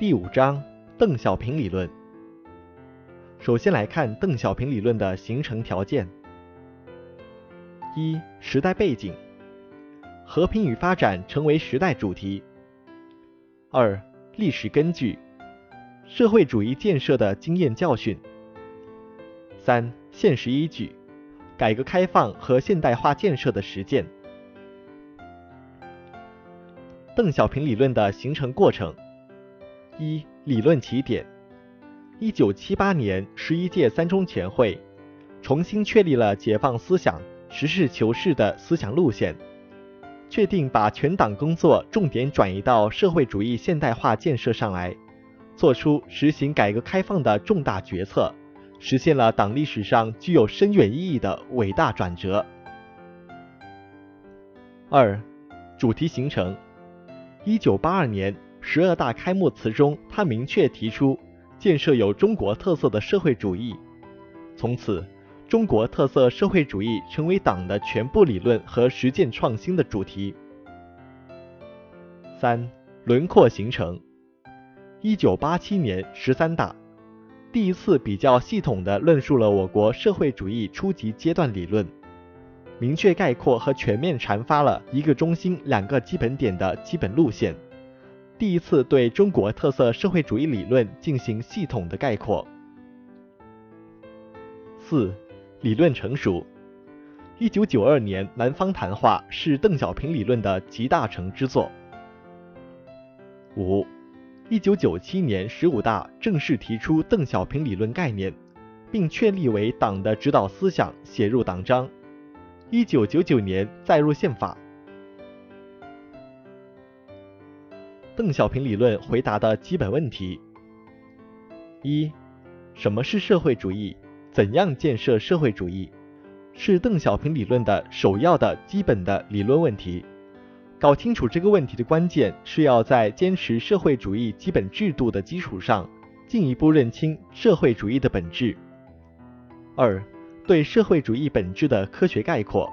第五章邓小平理论。首先来看邓小平理论的形成条件：一、时代背景，和平与发展成为时代主题；二、历史根据，社会主义建设的经验教训；三、现实依据，改革开放和现代化建设的实践。邓小平理论的形成过程。一、理论起点。一九七八年十一届三中全会重新确立了解放思想、实事求是的思想路线，确定把全党工作重点转移到社会主义现代化建设上来，做出实行改革开放的重大决策，实现了党历史上具有深远意义的伟大转折。二、主题形成。一九八二年十二大开幕词中，他明确提出建设有中国特色的社会主义。从此，中国特色社会主义成为党的全部理论和实践创新的主题。三、轮廓形成。一九八七年十三大第一次比较系统地论述了我国社会主义初级阶段理论。明确概括和全面阐发了一个中心、两个基本点的基本路线，第一次对中国特色社会主义理论进行系统的概括。四、理论成熟。一九九二年南方谈话是邓小平理论的集大成之作。五、一九九七年十五大正式提出邓小平理论概念，并确立为党的指导思想，写入党章。一九九九年载入宪法。邓小平理论回答的基本问题：一、什么是社会主义？怎样建设社会主义？是邓小平理论的首要的基本的理论问题。搞清楚这个问题的关键是要在坚持社会主义基本制度的基础上，进一步认清社会主义的本质。二。对社会主义本质的科学概括。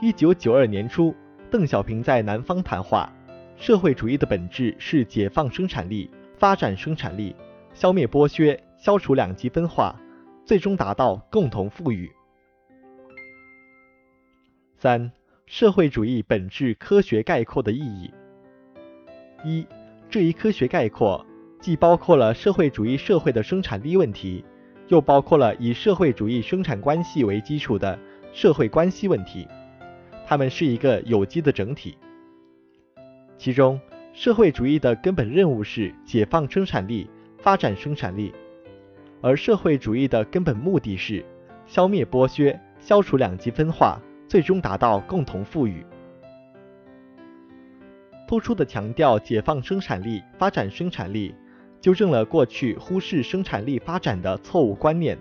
一九九二年初，邓小平在南方谈话：“社会主义的本质是解放生产力、发展生产力、消灭剥削、消除两极分化，最终达到共同富裕。”三、社会主义本质科学概括的意义。一、这一科学概括既包括了社会主义社会的生产力问题。又包括了以社会主义生产关系为基础的社会关系问题，它们是一个有机的整体。其中，社会主义的根本任务是解放生产力、发展生产力，而社会主义的根本目的是消灭剥削、消除两极分化，最终达到共同富裕。突出的强调解放生产力、发展生产力。纠正了过去忽视生产力发展的错误观念，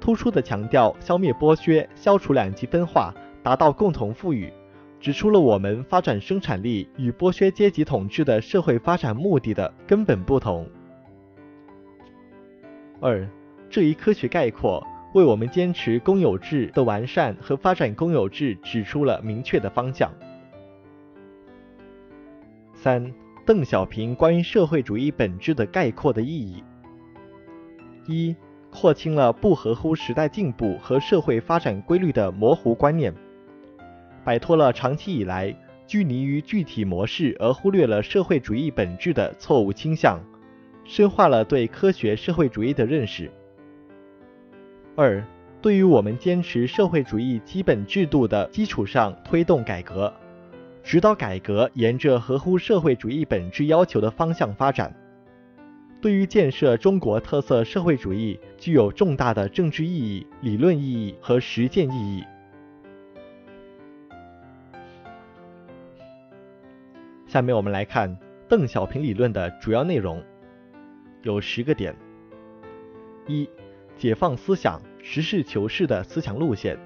突出的强调消灭剥削、消除两极分化、达到共同富裕，指出了我们发展生产力与剥削阶级统治的社会发展目的的根本不同。二，这一科学概括为我们坚持公有制的完善和发展公有制指出了明确的方向。三。邓小平关于社会主义本质的概括的意义：一、廓清了不合乎时代进步和社会发展规律的模糊观念，摆脱了长期以来拘泥于具体模式而忽略了社会主义本质的错误倾向，深化了对科学社会主义的认识。二、对于我们坚持社会主义基本制度的基础上推动改革。指导改革沿着合乎社会主义本质要求的方向发展，对于建设中国特色社会主义具有重大的政治意义、理论意义和实践意义。下面我们来看邓小平理论的主要内容，有十个点：一、解放思想、实事求是的思想路线，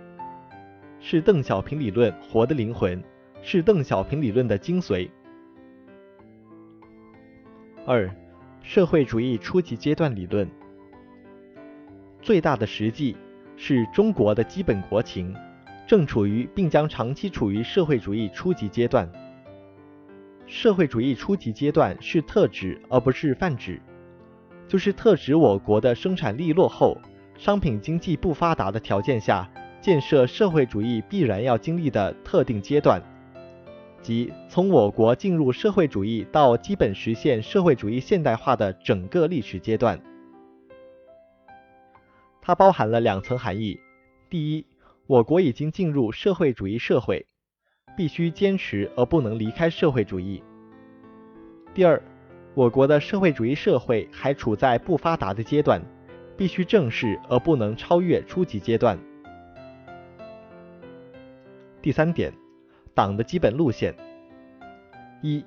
是邓小平理论活的灵魂。是邓小平理论的精髓。二、社会主义初级阶段理论，最大的实际是中国的基本国情正处于并将长期处于社会主义初级阶段。社会主义初级阶段是特指而不是泛指，就是特指我国的生产力落后、商品经济不发达的条件下，建设社会主义必然要经历的特定阶段，即从我国进入社会主义到基本实现社会主义现代化的整个历史阶段。它包含了两层含义：第一，我国已经进入社会主义社会。必须坚持而不能离开社会主义。第二，我国的社会主义社会还处在不发达的阶段，必须正视而不能超越初级阶段。第三点，党的基本路线。一，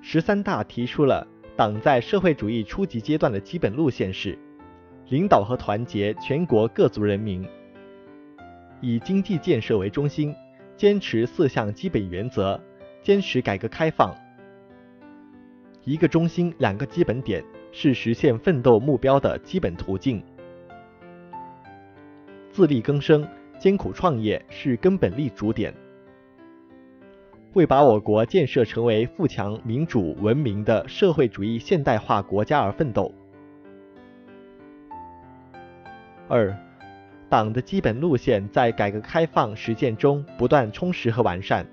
十三大提出了党在社会主义初级阶段的基本路线是：领导和团结全国各族人民，以经济建设为中心。坚持四项基本原则，坚持改革开放。一个中心，两个基本点，是实现奋斗目标的基本途径。自力更生、艰苦创业是根本立足点。为把我国建设成为富强、民主、文明的社会主义现代化国家而奋斗。二。党的基本路线在改革开放实践中不断充实和完善。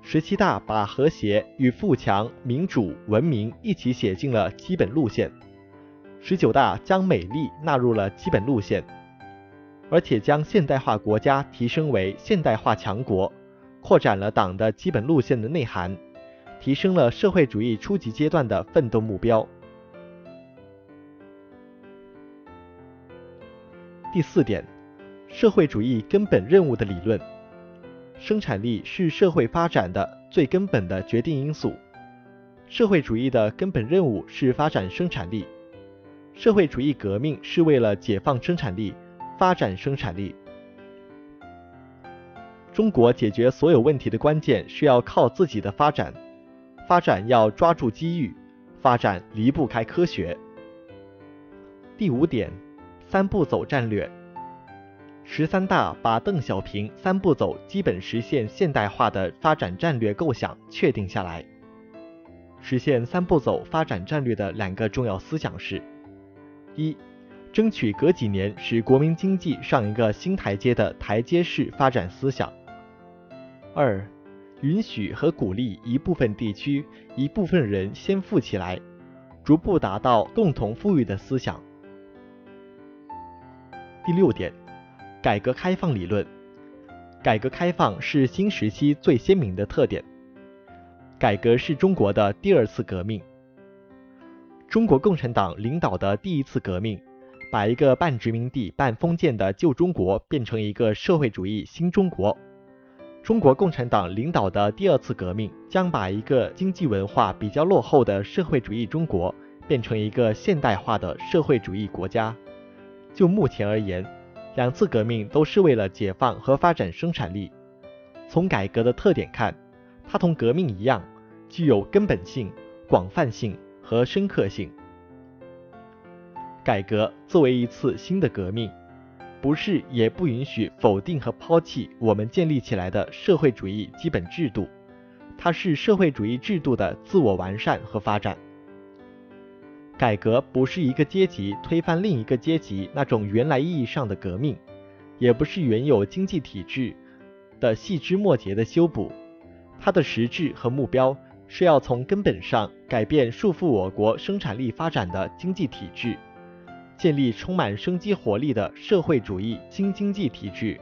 十七大把和谐与富强、民主、文明一起写进了基本路线。十九大将美丽纳入了基本路线，而且将现代化国家提升为现代化强国，扩展了党的基本路线的内涵，提升了社会主义初级阶段的奋斗目标。第四点，社会主义根本任务的理论。生产力是社会发展的最根本的决定因素。社会主义的根本任务是发展生产力。社会主义革命是为了解放生产力，发展生产力。中国解决所有问题的关键是要靠自己的发展，发展要抓住机遇，发展离不开科学。第五点。三步走战略，十三大把邓小平三步走基本实现现代化的发展战略构想确定下来。实现三步走发展战略的两个重要思想是：一、争取隔几年使国民经济上一个新台阶的台阶式发展思想；二、允许和鼓励一部分地区、一部分人先富起来，逐步达到共同富裕的思想。第六点，改革开放理论。改革开放是新时期最鲜明的特点。改革是中国的第二次革命。中国共产党领导的第一次革命，把一个半殖民地半封建的旧中国变成一个社会主义新中国。中国共产党领导的第二次革命，将把一个经济文化比较落后的社会主义中国变成一个现代化的社会主义国家。就目前而言，两次革命都是为了解放和发展生产力。从改革的特点看，它同革命一样，具有根本性、广泛性和深刻性。改革作为一次新的革命，不是也不允许否定和抛弃我们建立起来的社会主义基本制度，它是社会主义制度的自我完善和发展。改革不是一个阶级推翻另一个阶级那种原来意义上的革命，也不是原有经济体制的细枝末节的修补，它的实质和目标是要从根本上改变束缚我国生产力发展的经济体制，建立充满生机活力的社会主义新经济体制，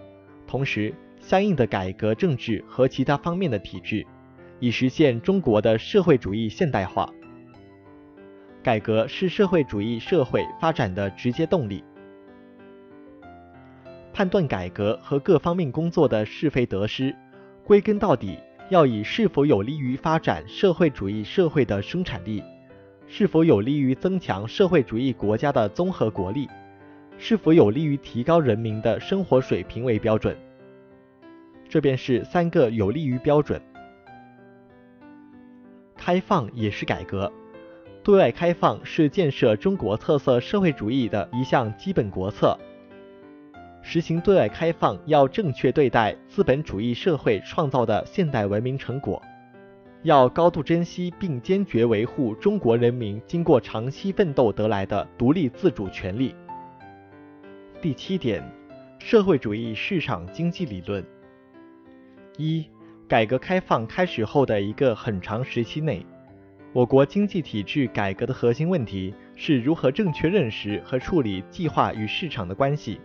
同时相应的改革政治和其他方面的体制，以实现中国的社会主义现代化。改革是社会主义社会发展的直接动力。判断改革和各方面工作的是非得失，归根到底要以是否有利于发展社会主义社会的生产力，是否有利于增强社会主义国家的综合国力，是否有利于提高人民的生活水平为标准。这便是三个有利于标准。开放也是改革。对外开放是建设中国特色社会主义的一项基本国策。实行对外开放，要正确对待资本主义社会创造的现代文明成果，要高度珍惜并坚决维护中国人民经过长期奋斗得来的独立自主权利。第七点，社会主义市场经济理论。一、改革开放开始后的一个很长时期内，我国经济体制改革的核心问题是如何正确认识和处理计划与市场的关系。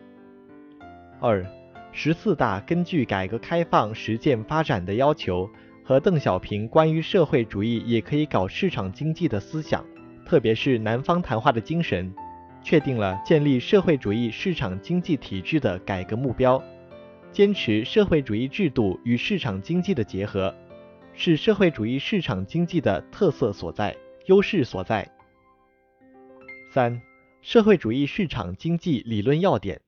二、十四大根据改革开放实践发展的要求。和邓小平关于社会主义也可以搞市场经济的思想，特别是南方谈话的精神，确定了建立社会主义市场经济体制的改革目标，坚持社会主义制度与市场经济的结合，是社会主义市场经济的特色所在、优势所在。三、社会主义市场经济理论要点：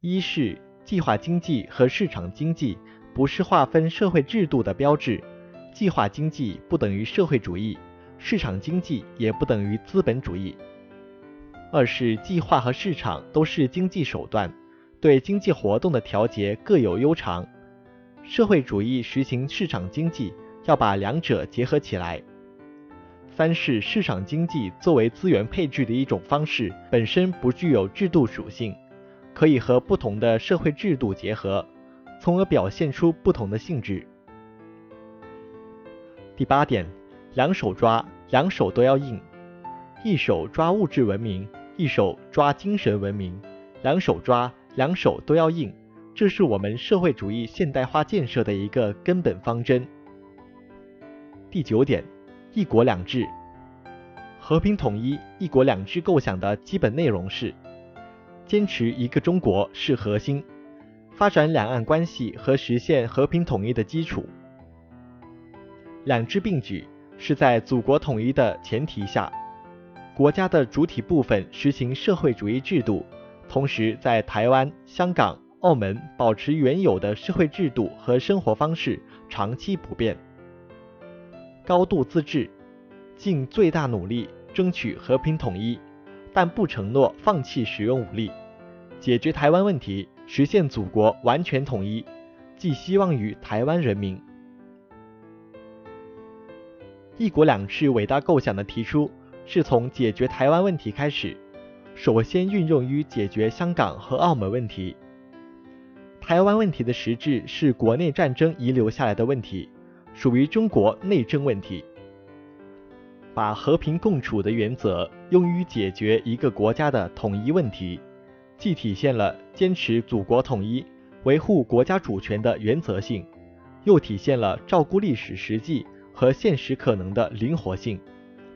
一是计划经济和市场经济。不是划分社会制度的标志，计划经济不等于社会主义，市场经济也不等于资本主义。二是计划和市场都是经济手段，对经济活动的调节各有优长。社会主义实行市场经济，要把两者结合起来。三是市场经济作为资源配置的一种方式，本身不具有制度属性，可以和不同的社会制度结合。从而表现出不同的性质。第八点，两手抓，两手都要硬，一手抓物质文明，一手抓精神文明，两手抓，两手都要硬，这是我们社会主义现代化建设的一个根本方针。第九点，一国两制，和平统一、一国两制构想的基本内容是，坚持一个中国是核心。发展两岸关系和实现和平统一的基础，两制并举是在祖国统一的前提下，国家的主体部分实行社会主义制度，同时在台湾、香港、澳门保持原有的社会制度和生活方式长期不变，高度自治，尽最大努力争取和平统一，但不承诺放弃使用武力，解决台湾问题。实现祖国完全统一，寄希望于台湾人民。一国两制伟大构想的提出，是从解决台湾问题开始，首先运用于解决香港和澳门问题。台湾问题的实质是国内战争遗留下来的问题，属于中国内政问题。把和平共处的原则用于解决一个国家的统一问题。既体现了坚持祖国统一、维护国家主权的原则性，又体现了照顾历史实际和现实可能的灵活性，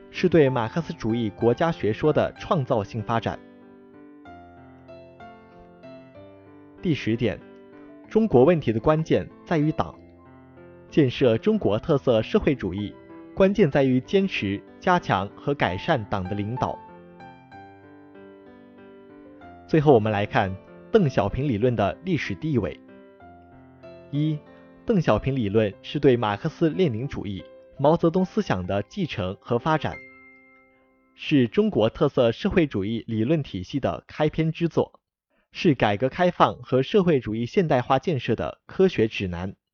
是对马克思主义国家学说的创造性发展。第十点，中国问题的关键在于党，建设中国特色社会主义，关键在于坚持、加强和改善党的领导。最后，我们来看邓小平理论的历史地位。一、邓小平理论是对马克思列宁主义、毛泽东思想的继承和发展，是中国特色社会主义理论体系的开篇之作，是改革开放和社会主义现代化建设的科学指南。